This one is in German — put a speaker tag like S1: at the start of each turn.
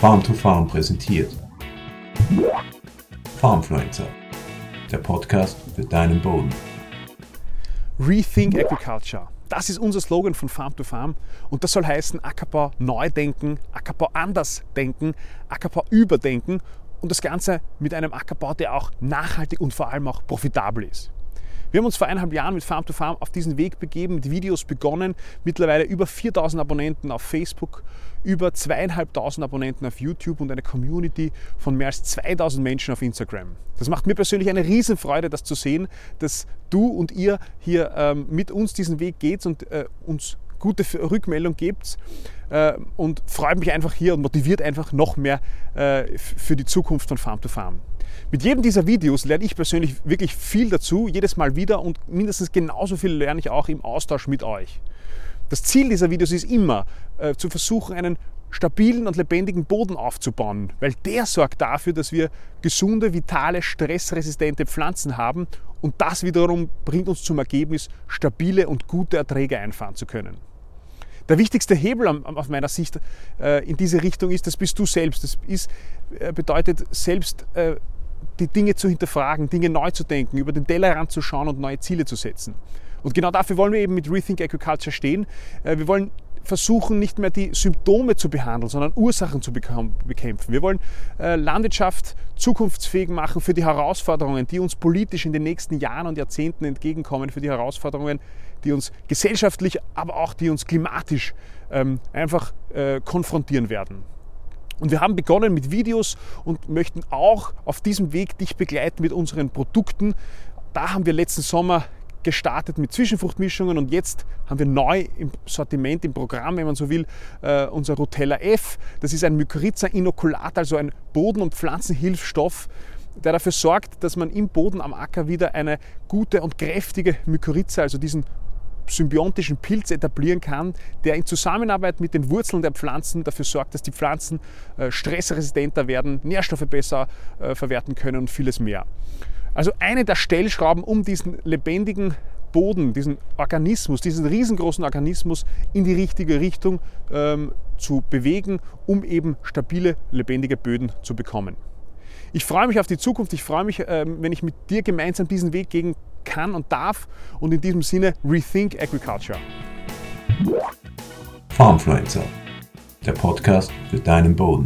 S1: Farm to Farm präsentiert. Farmfluencer, der Podcast für deinen Boden.
S2: Rethink Agriculture. Das ist unser Slogan von Farm to Farm und das soll heißen Ackerbau neu denken, Ackerbau anders denken, Ackerbau überdenken und das Ganze mit einem Ackerbau, der auch nachhaltig und vor allem auch profitabel ist. Wir haben uns vor eineinhalb Jahren mit Farm to Farm auf diesen Weg begeben, mit Videos begonnen, mittlerweile über 4000 Abonnenten auf Facebook, über zweieinhalbtausend Abonnenten auf YouTube und eine Community von mehr als 2000 Menschen auf Instagram. Das macht mir persönlich eine Riesenfreude, das zu sehen, dass du und ihr hier ähm, mit uns diesen Weg geht und äh, uns gute Rückmeldung gebt äh, und freut mich einfach hier und motiviert einfach noch mehr äh, für die Zukunft von Farm to Farm. Mit jedem dieser Videos lerne ich persönlich wirklich viel dazu, jedes Mal wieder und mindestens genauso viel lerne ich auch im Austausch mit euch. Das Ziel dieser Videos ist immer, äh, zu versuchen, einen stabilen und lebendigen Boden aufzubauen, weil der sorgt dafür, dass wir gesunde, vitale, stressresistente Pflanzen haben und das wiederum bringt uns zum Ergebnis, stabile und gute Erträge einfahren zu können. Der wichtigste Hebel aus meiner Sicht äh, in diese Richtung ist, das bist du selbst. Das ist, äh, bedeutet selbst äh, die Dinge zu hinterfragen, Dinge neu zu denken, über den Tellerrand zu schauen und neue Ziele zu setzen. Und genau dafür wollen wir eben mit Rethink Agriculture stehen. Wir wollen versuchen, nicht mehr die Symptome zu behandeln, sondern Ursachen zu bekämpfen. Wir wollen Landwirtschaft zukunftsfähig machen für die Herausforderungen, die uns politisch in den nächsten Jahren und Jahrzehnten entgegenkommen, für die Herausforderungen, die uns gesellschaftlich, aber auch die uns klimatisch ähm, einfach äh, konfrontieren werden. Und wir haben begonnen mit Videos und möchten auch auf diesem Weg dich begleiten mit unseren Produkten. Da haben wir letzten Sommer gestartet mit Zwischenfruchtmischungen und jetzt haben wir neu im Sortiment, im Programm, wenn man so will, äh, unser Rotella F. Das ist ein Mykorrhiza-Inokulat, also ein Boden- und Pflanzenhilfstoff, der dafür sorgt, dass man im Boden am Acker wieder eine gute und kräftige Mykorrhiza, also diesen symbiontischen Pilz etablieren kann, der in Zusammenarbeit mit den Wurzeln der Pflanzen dafür sorgt, dass die Pflanzen äh, stressresistenter werden, Nährstoffe besser äh, verwerten können und vieles mehr. Also eine der Stellschrauben, um diesen lebendigen Boden, diesen Organismus, diesen riesengroßen Organismus in die richtige Richtung ähm, zu bewegen, um eben stabile, lebendige Böden zu bekommen. Ich freue mich auf die Zukunft, ich freue mich, ähm, wenn ich mit dir gemeinsam diesen Weg gehen kann und darf. Und in diesem Sinne, Rethink Agriculture.
S1: Farmfluencer, der Podcast für deinen Boden.